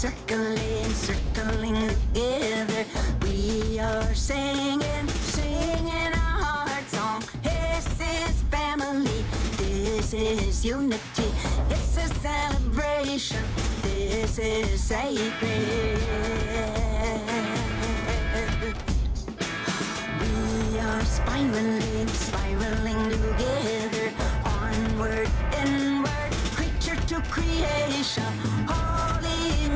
circling, circling together. We are singing, singing our heart song. This is family, this is unity, it's a celebration, this is sacred. We are spiraling, spiraling together, onward, inward, creature to creation,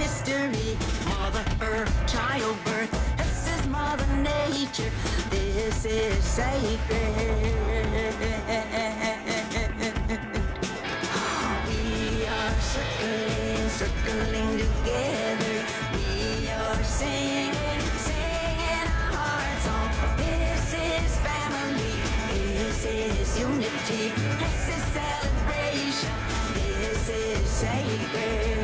mystery, Mother Earth, childbirth. This is Mother Nature, this is sacred. We are circling, circling together. We are singing, singing our hearts on. This is family. This is unity. This is celebration. This is sacred.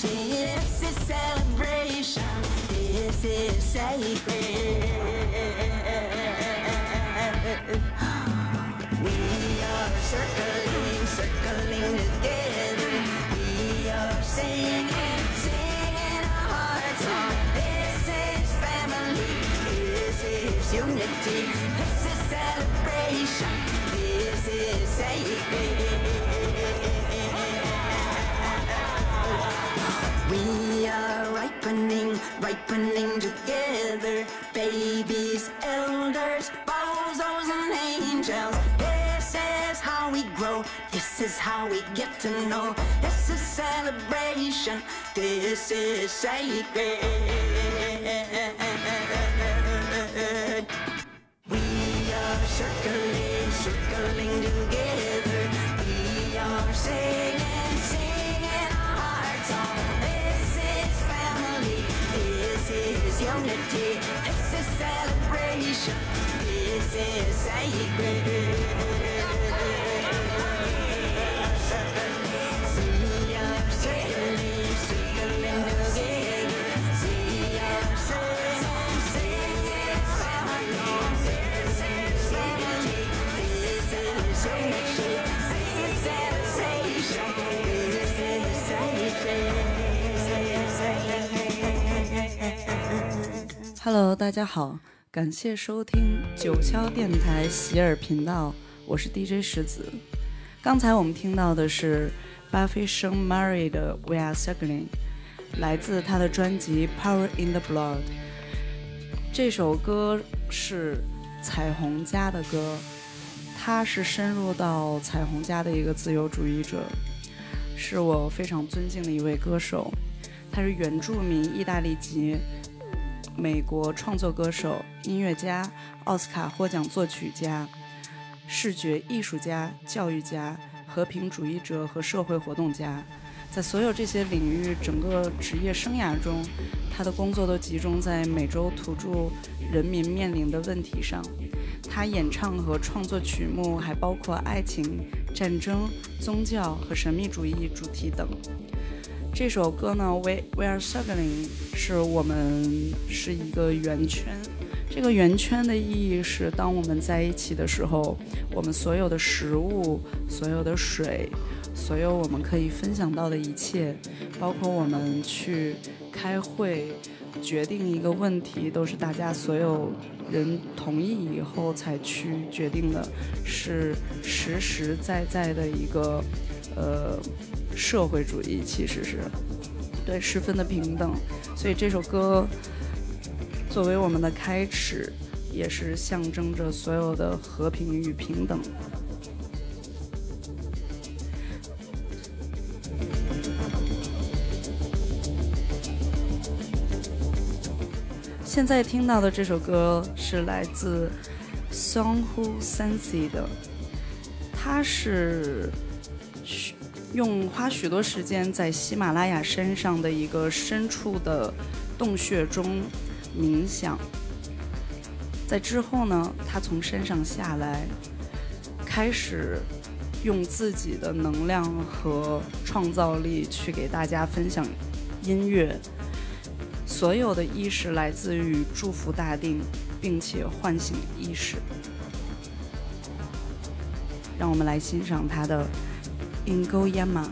This is celebration. This is sacred. We are circling, circling. We are singing, singing our hearts on. This is family. This is unity. This is celebration. This is sacred. We are ripening, ripening together. Babies, elders, bozos, and angels. This is how we grow. This is how we get to know. This is celebration. This is sacred. We are circling, circling together. We are singing, day. It's a celebration. This is sacred. Hello，大家好，感谢收听九霄电台洗耳频道，我是 DJ 石子。刚才我们听到的是巴菲生 Mary 的《We Are Circling》，来自他的专辑《Power in the Blood》。这首歌是彩虹家的歌，他是深入到彩虹家的一个自由主义者，是我非常尊敬的一位歌手。他是原住民意大利籍美国创作歌手、音乐家、奥斯卡获奖作曲家、视觉艺术家、教育家、和平主义者和社会活动家。在所有这些领域，整个职业生涯中，他的工作都集中在美洲土著人民面临的问题上。他演唱和创作曲目还包括爱情、战争、宗教和神秘主义主题等。这首歌呢，We We Are Circling，是我们是一个圆圈。这个圆圈的意义是，当我们在一起的时候，我们所有的食物、所有的水、所有我们可以分享到的一切，包括我们去开会决定一个问题，都是大家所有人同意以后才去决定的，是实实在在的一个呃。社会主义其实是对十分的平等，所以这首歌作为我们的开始，也是象征着所有的和平与平等。现在听到的这首歌是来自 Songhu Sensi 的，他是。用花许多时间在喜马拉雅山上的一个深处的洞穴中冥想，在之后呢，他从山上下来，开始用自己的能量和创造力去给大家分享音乐，所有的意识来自于祝福大地，并且唤醒意识。让我们来欣赏他的《Ingo Yama》。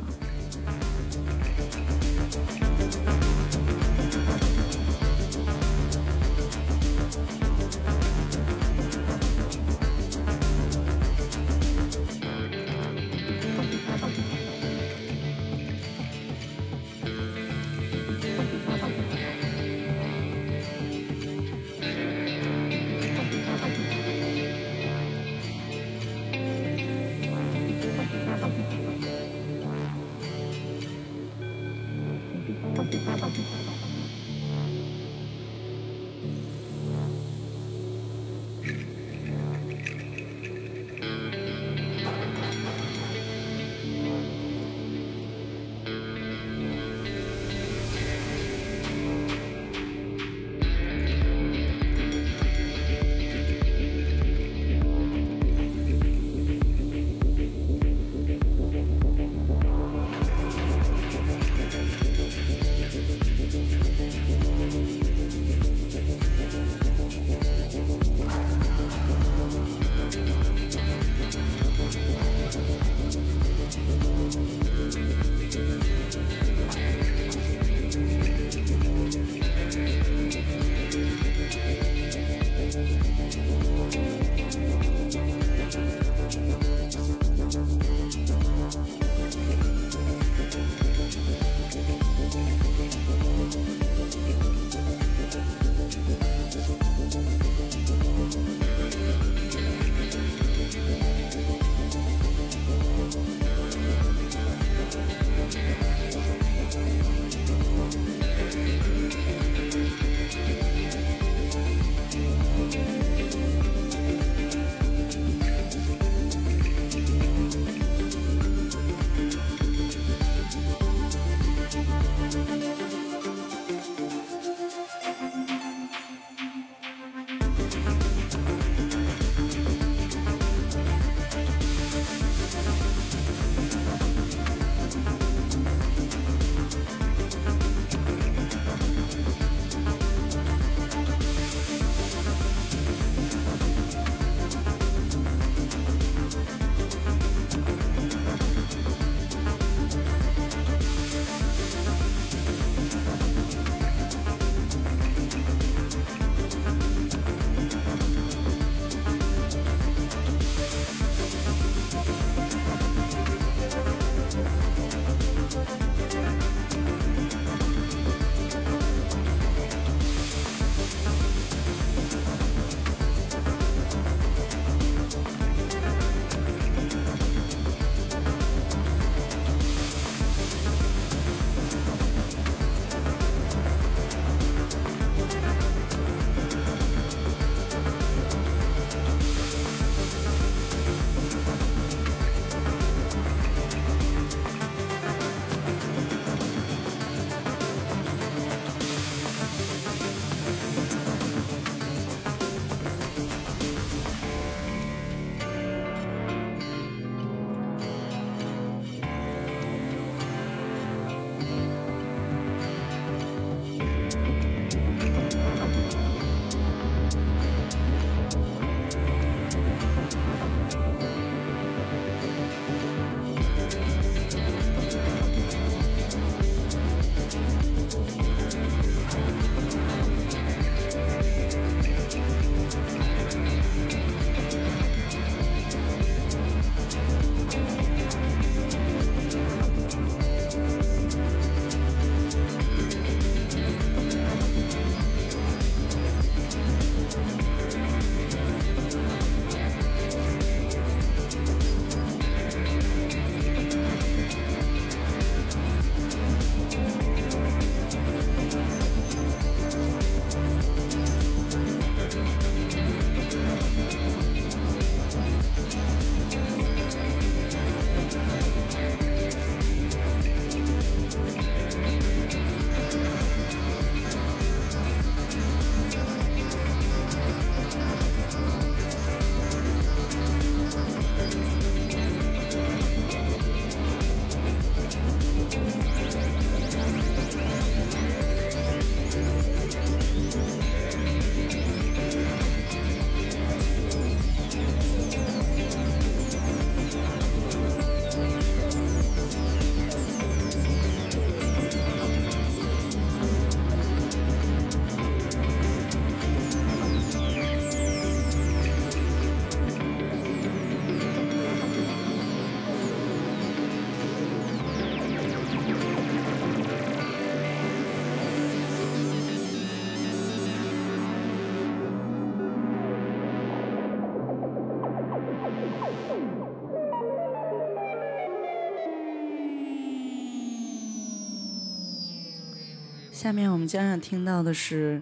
下面我们将要听到的是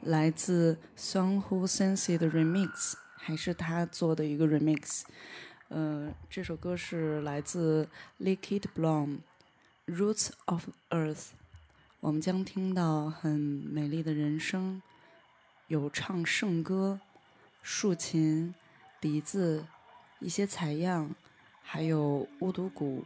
来自 Song Who Sensi 的 remix，还是他做的一个 remix。呃，这首歌是来自 Liquid Bloom Roots of Earth。我们将听到很美丽的人声，有唱圣歌、竖琴、笛子、一些采样，还有巫毒鼓。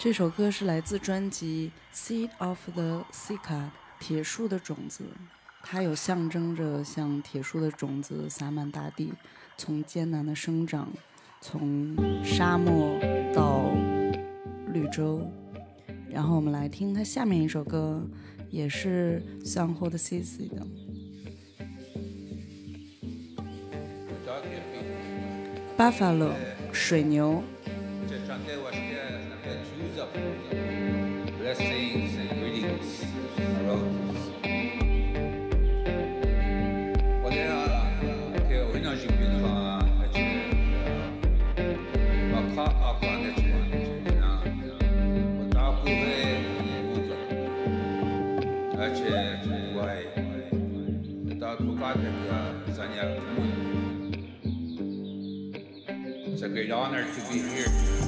这首歌是来自专辑《Seed of the Sea》。铁树的种子，它有象征着像铁树的种子洒满大地，从艰难的生长，从沙漠到绿洲。然后我们来听它下面一首歌，也是向后的 CC 的《Buffalo》。水牛。and choose up blessings and greetings around us. It's a great honor to be here.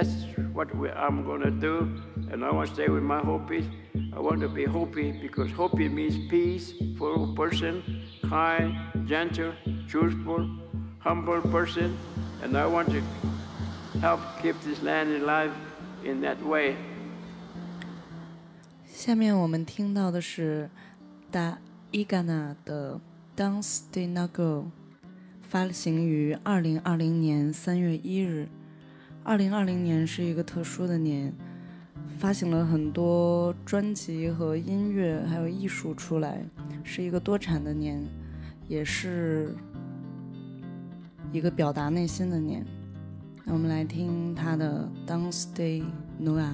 that's what we, I'm going to do. And I want to stay with my Hopi. I want to be Hopi because Hopi means peaceful person, kind, gentle, truthful, humble person. And I want to help keep this land alive in that way. 下面我们听到的是达伊嘎纳的《Dance de n a g o 发行于二零二零年三月一日。 二零二零年是一个特殊的年，发行了很多专辑和音乐，还有艺术出来，是一个多产的年，也是一个表达内心的年。那我们来听他的《Dance Day Noah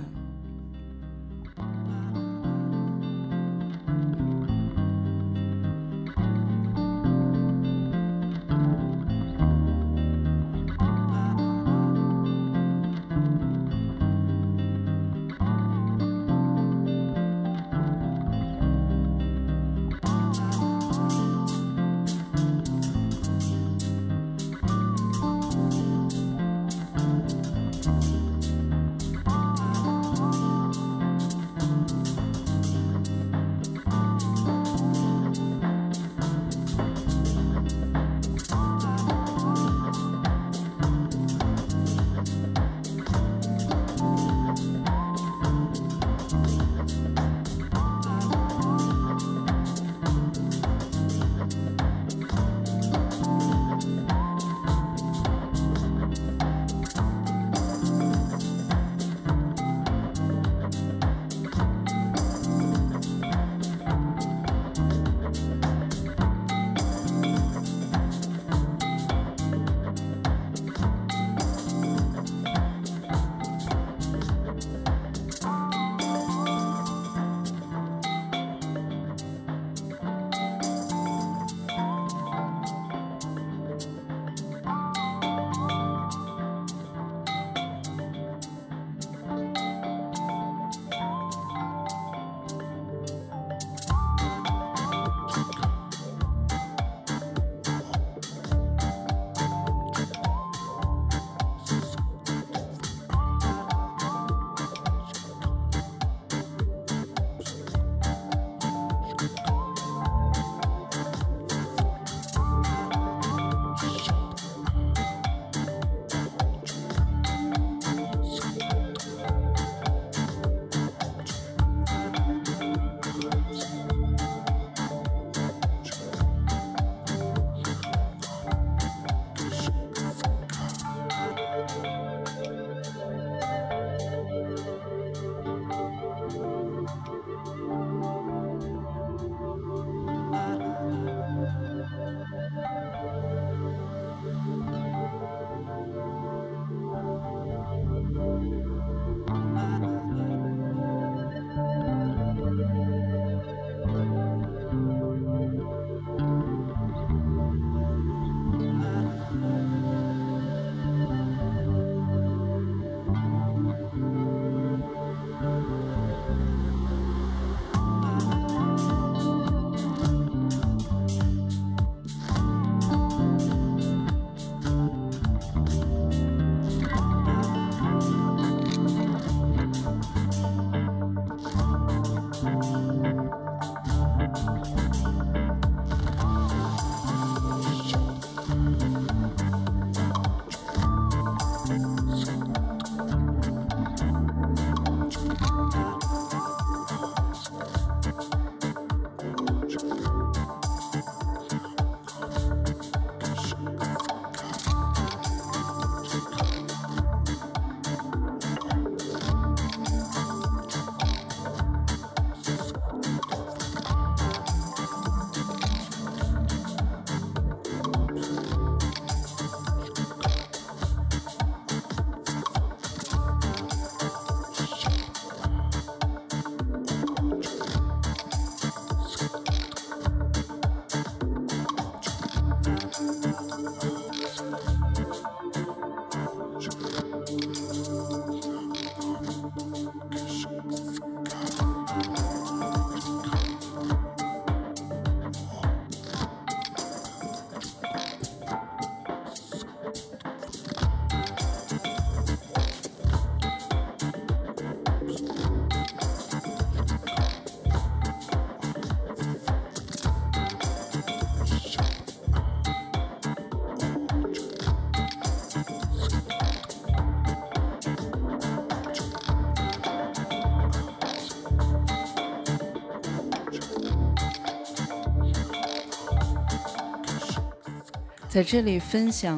在这里分享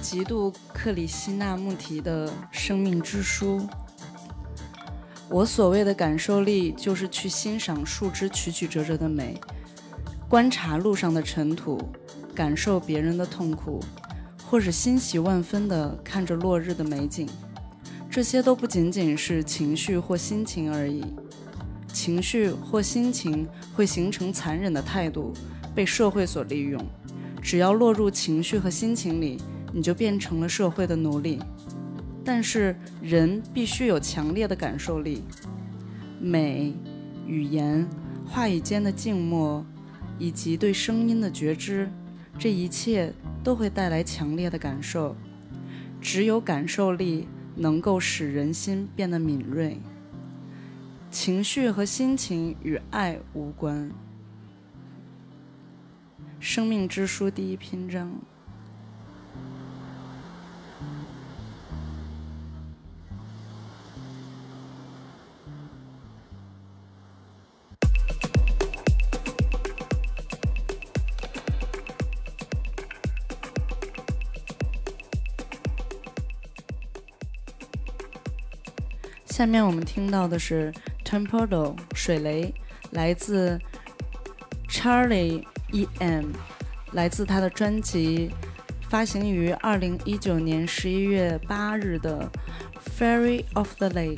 极度克里希那穆提的生命之书。我所谓的感受力，就是去欣赏树枝曲曲折折的美，观察路上的尘土，感受别人的痛苦，或是欣喜万分地看着落日的美景。这些都不仅仅是情绪或心情而已。情绪或心情会形成残忍的态度，被社会所利用。只要落入情绪和心情里，你就变成了社会的奴隶。但是人必须有强烈的感受力，美、语言、话语间的静默，以及对声音的觉知，这一切都会带来强烈的感受。只有感受力能够使人心变得敏锐。情绪和心情与爱无关。生命之书第一篇章。下面我们听到的是 Temporal 水雷，来自 Charlie E.M，来自他的专辑发行于二零一九年十一月八日的《Fairy of the Lake》。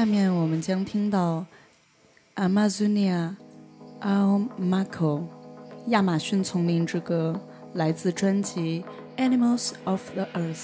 下面我们将听到 Amazonia Al Marco 亚马逊丛林之歌，来自专辑《Animals of the Earth》。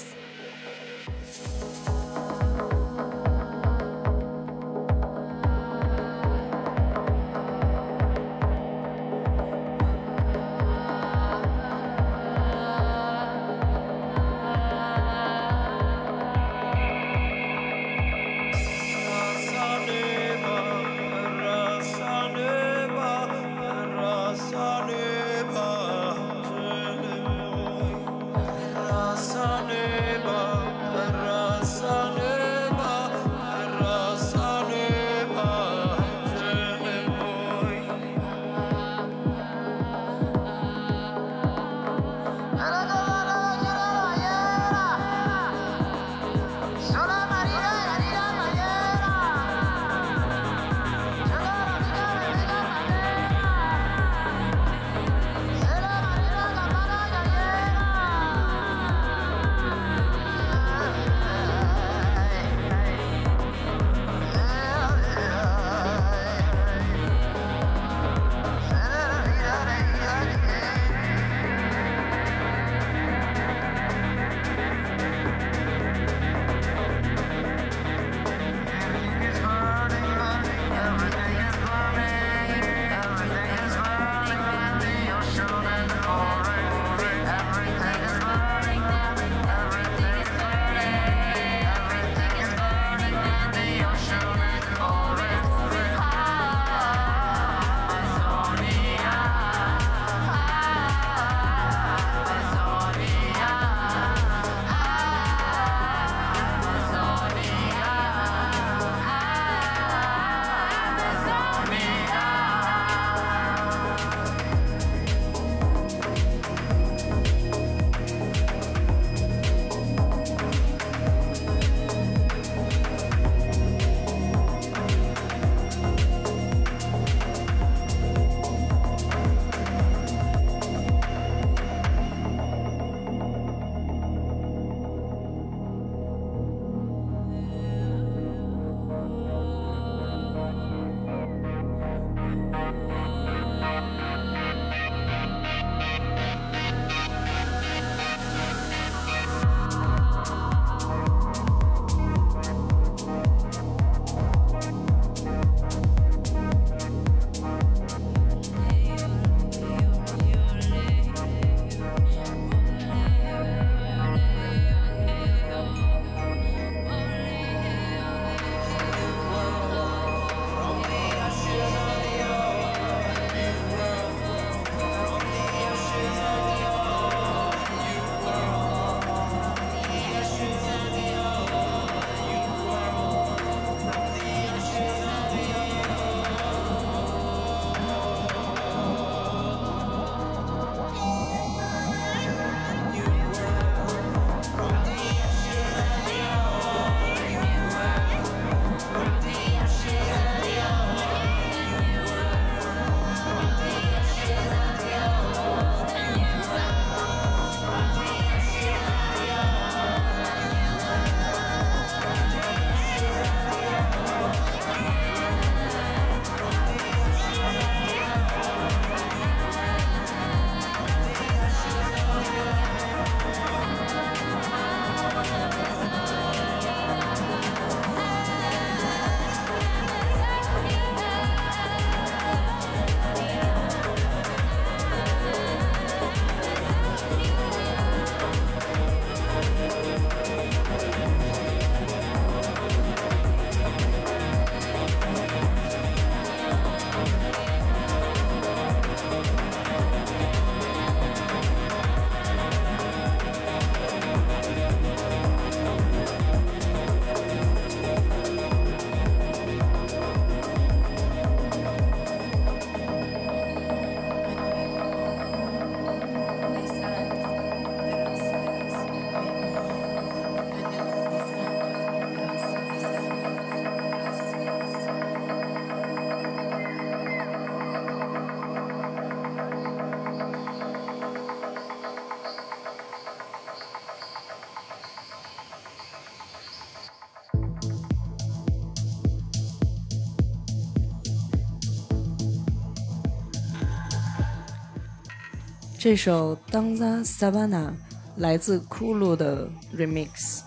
这首《Danza Savana》来自酷露的 remix。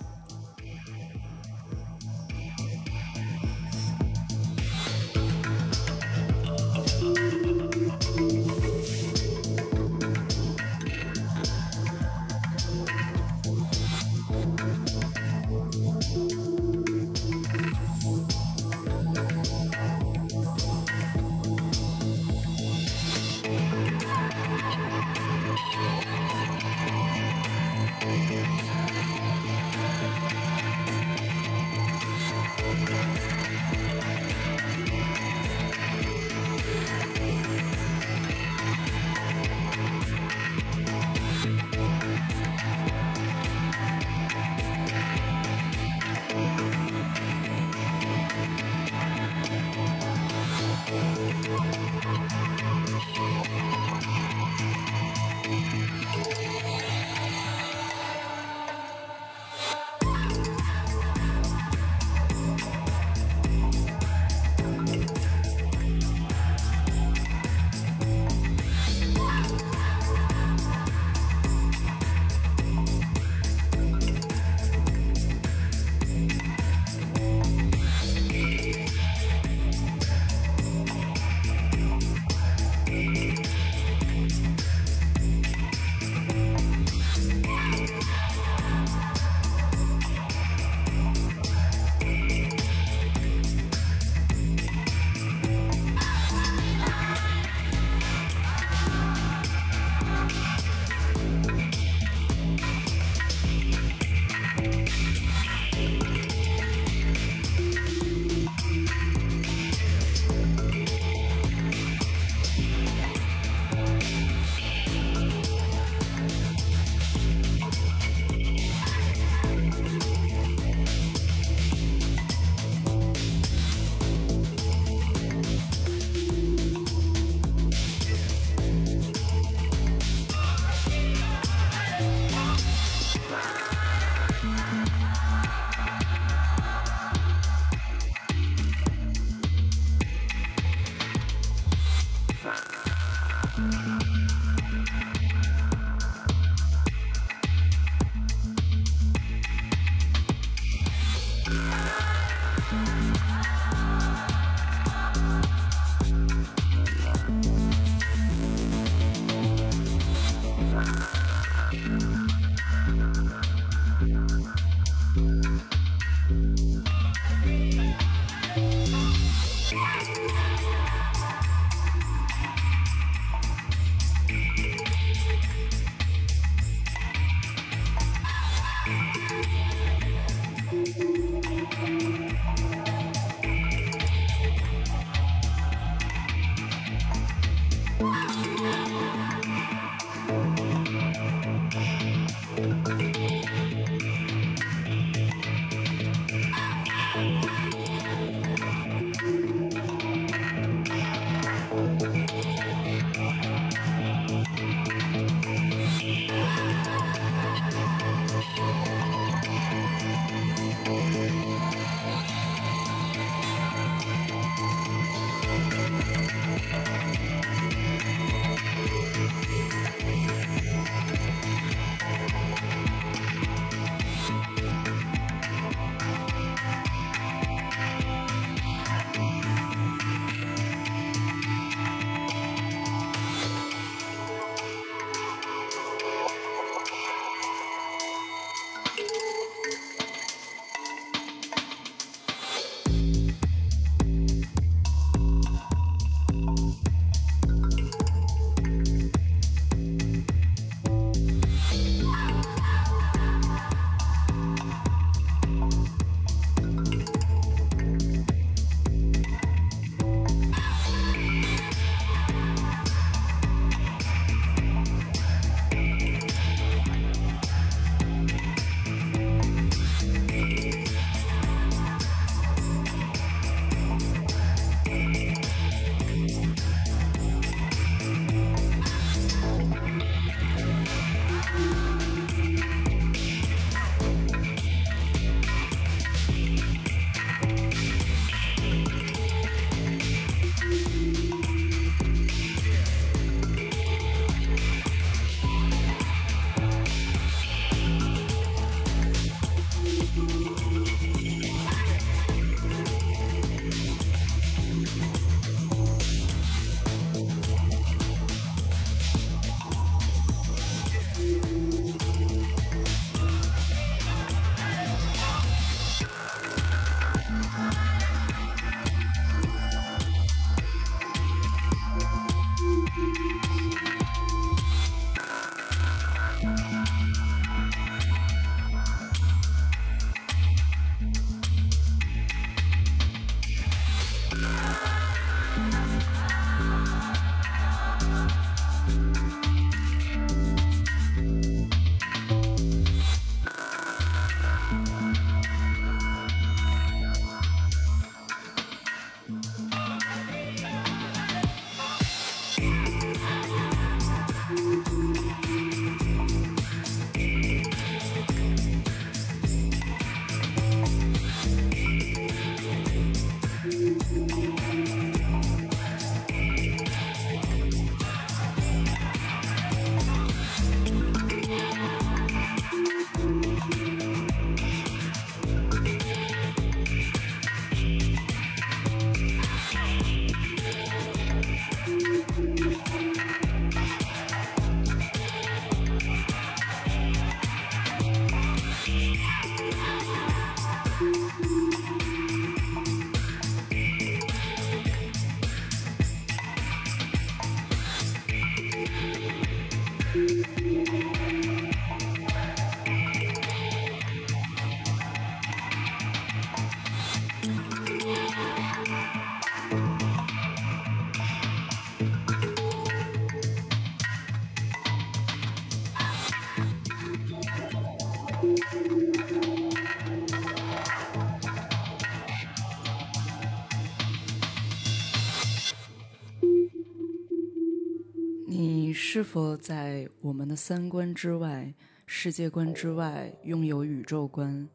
你是否在我们的三观之外、世界观之外拥有宇宙观？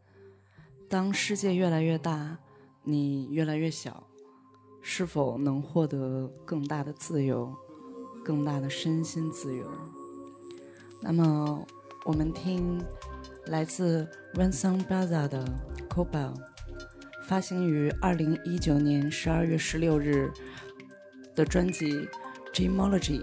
当世界越来越大，你越来越小，是否能获得更大的自由、更大的身心自由？那么，我们听来自 Ransom Braza 的《Cobal》，发行于二零一九年十二月十六日的专辑《Gemology》。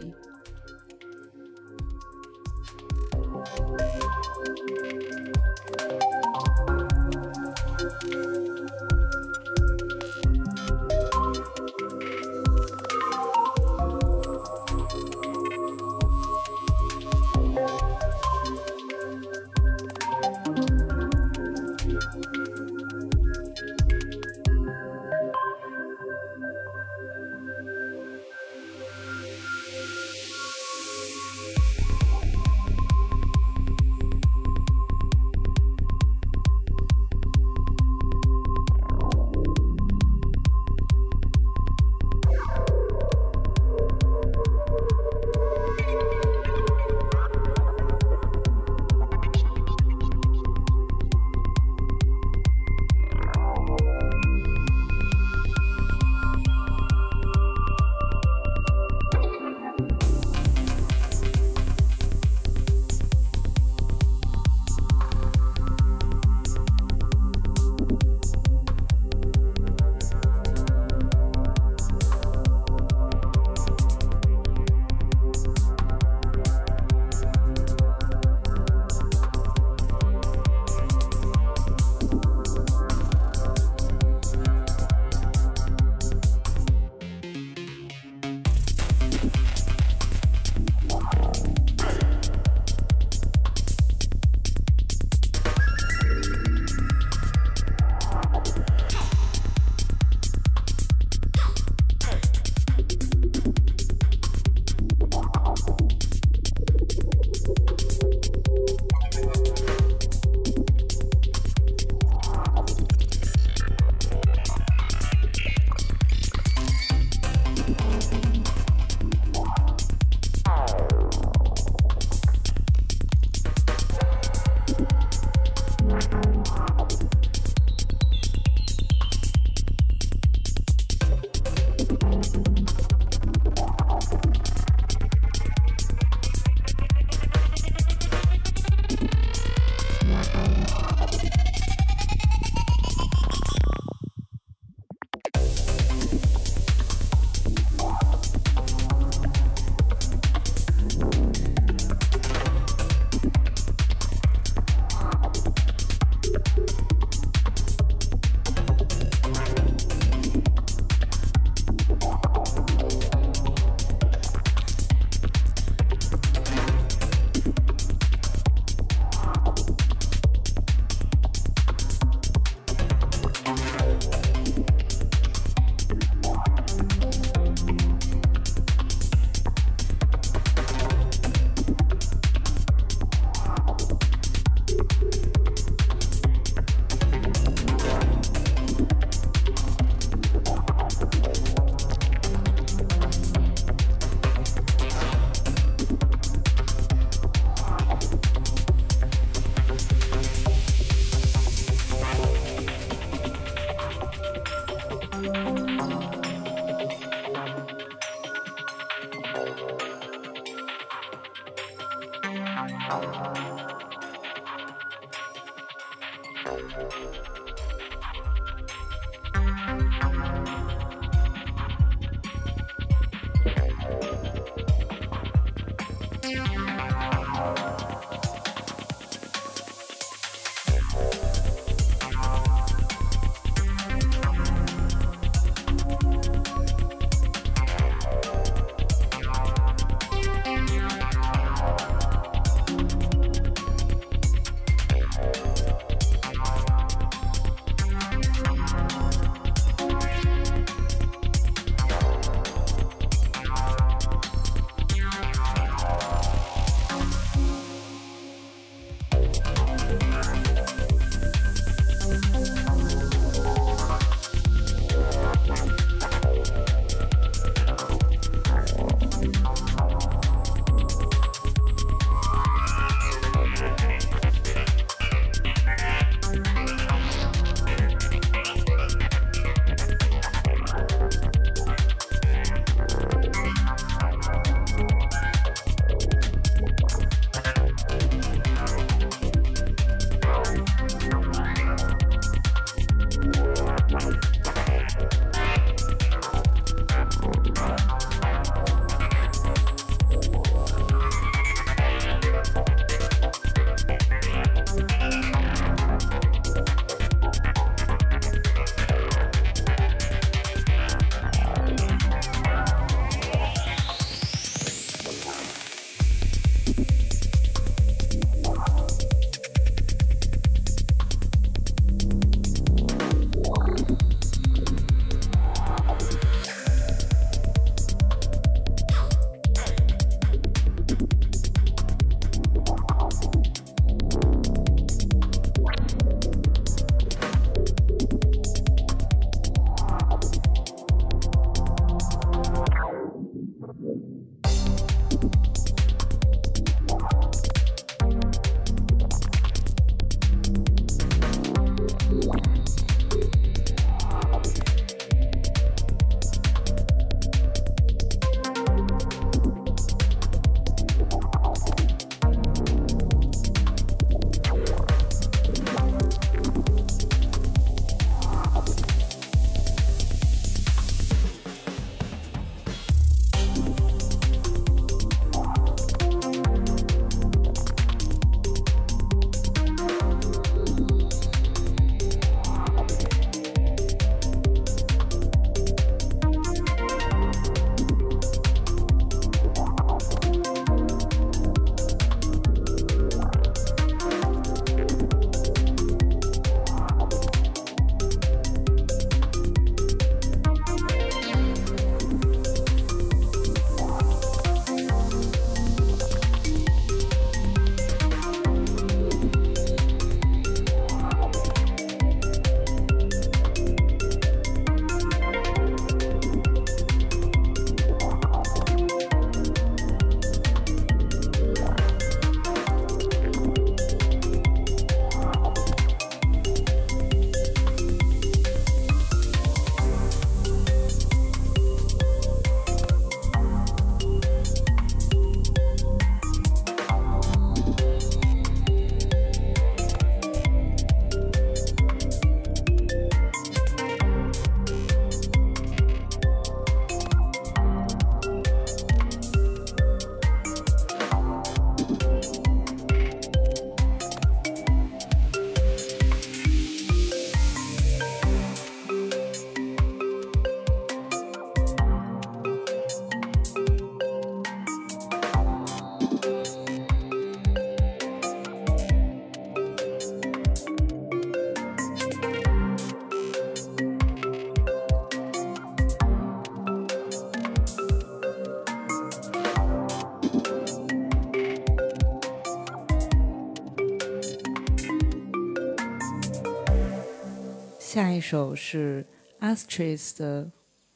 首是 Astrid 的《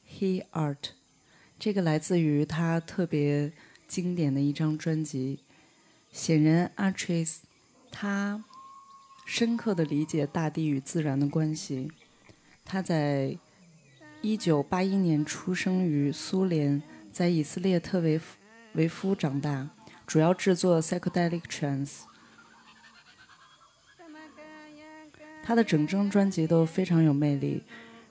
He Art》，这个来自于他特别经典的一张专辑。显然，Astrid 他深刻的理解大地与自然的关系。他在一九八一年出生于苏联，在以色列特维维夫长大。主要制作 psychedelic trance。他的整张专辑都非常有魅力，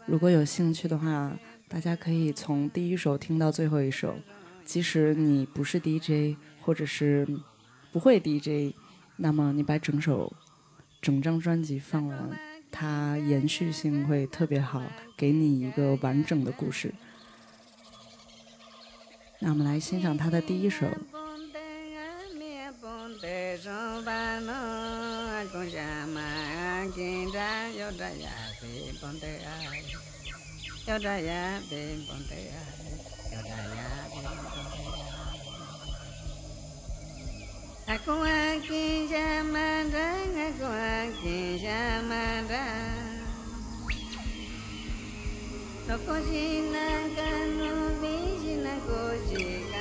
如果有兴趣的话，大家可以从第一首听到最后一首。即使你不是 DJ，或者是不会 DJ，那么你把整首、整张专辑放完，它延续性会特别好，给你一个完整的故事。那我们来欣赏他的第一首。 ကျင်တံယောတယဘေပွန်တေအာယောတယဘေပွန်တေအာယောတယဘေပွန်တေအာအကွန်ကင်ရမန္တငကွန်ကင်ရမန္တတော့ကိုရှင်နာကနုဘိရှင်နာကိုရှင်က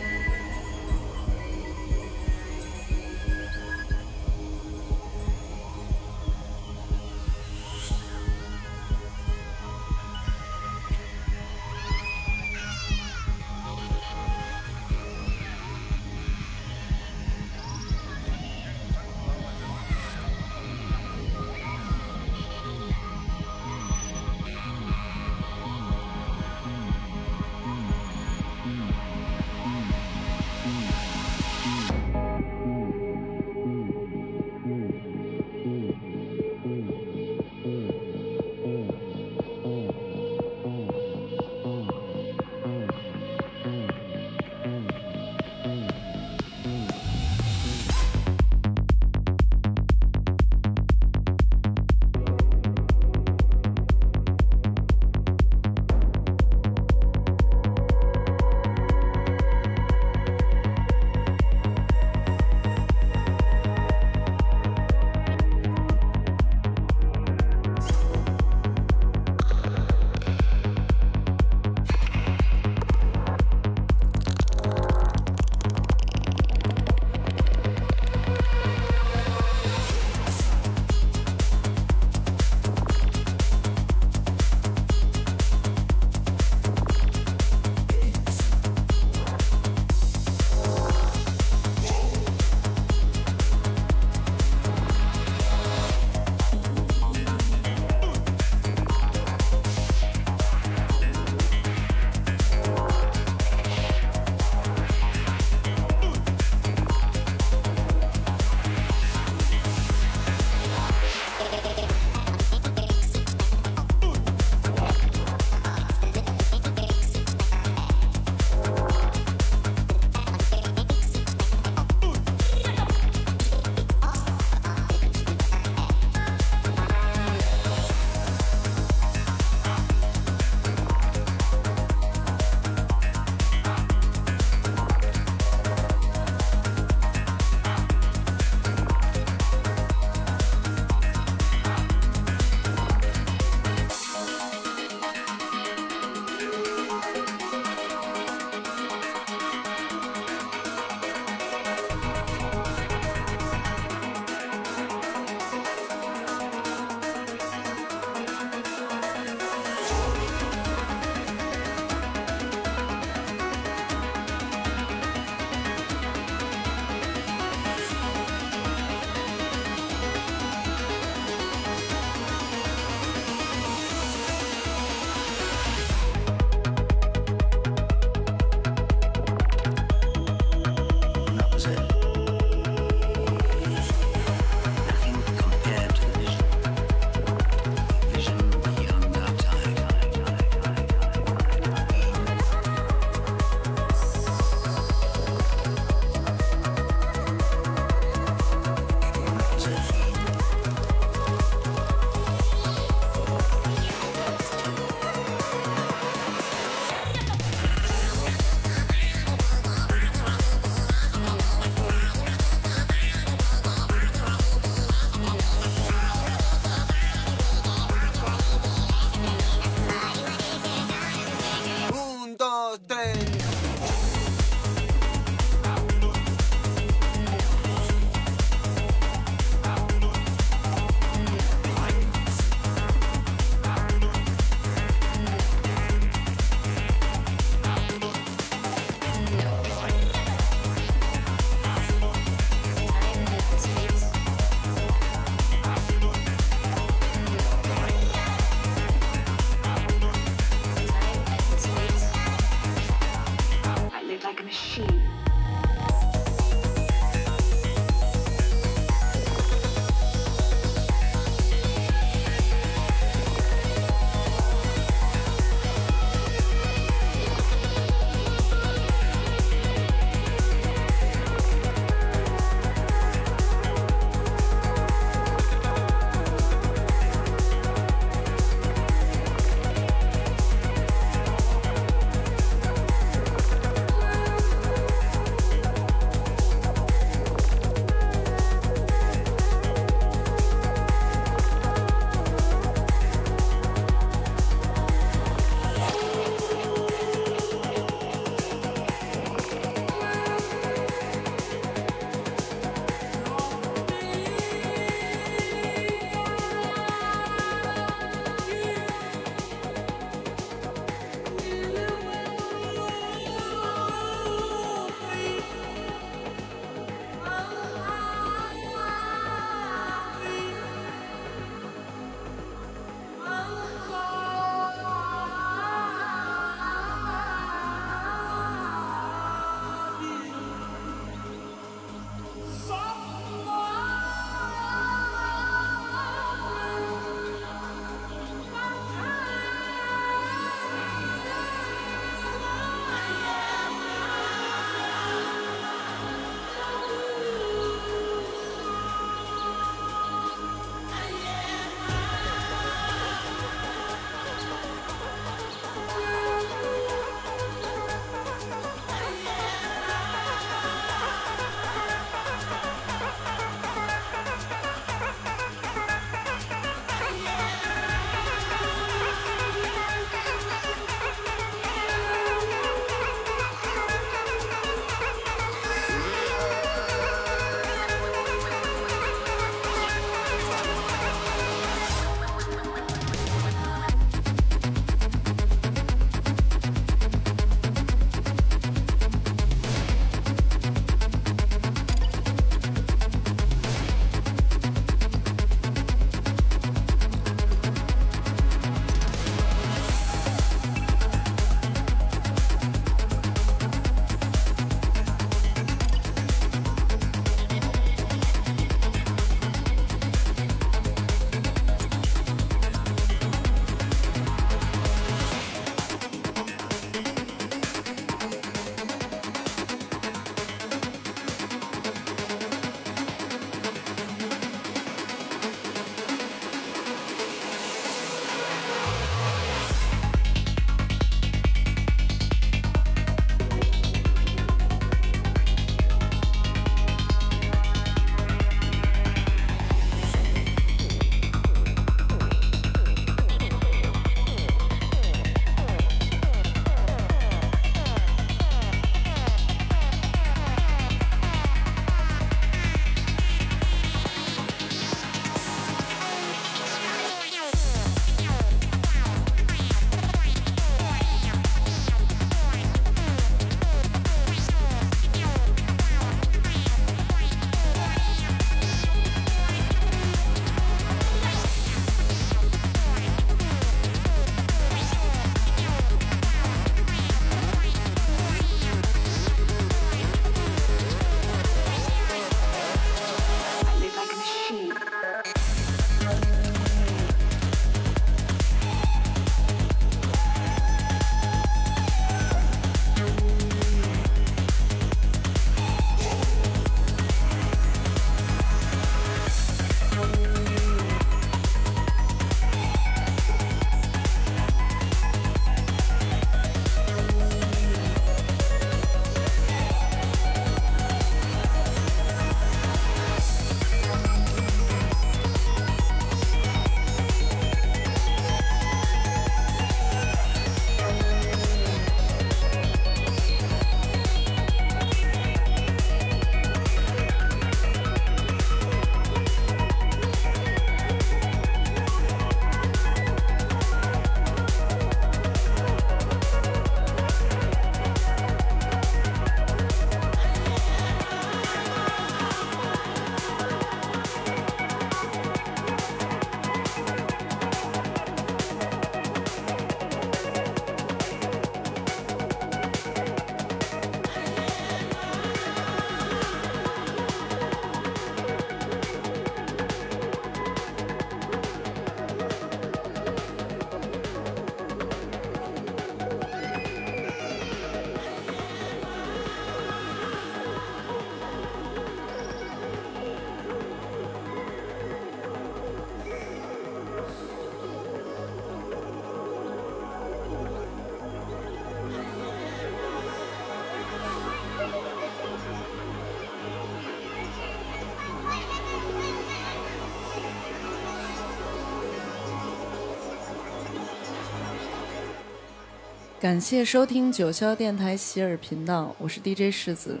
感谢收听九霄电台洗耳频道，我是 DJ 世子。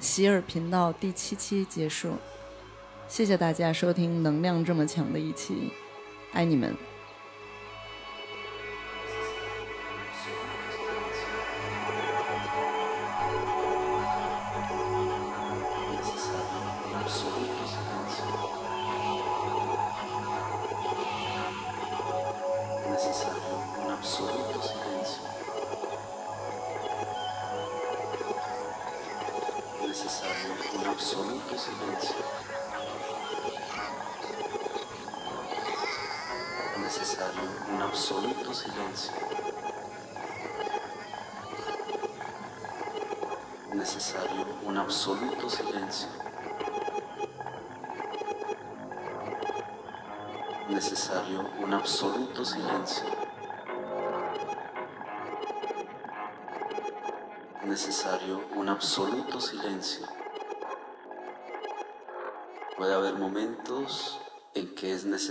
洗耳频道第七期结束，谢谢大家收听能量这么强的一期，爱你们。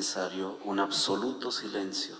Necesario un absoluto silencio.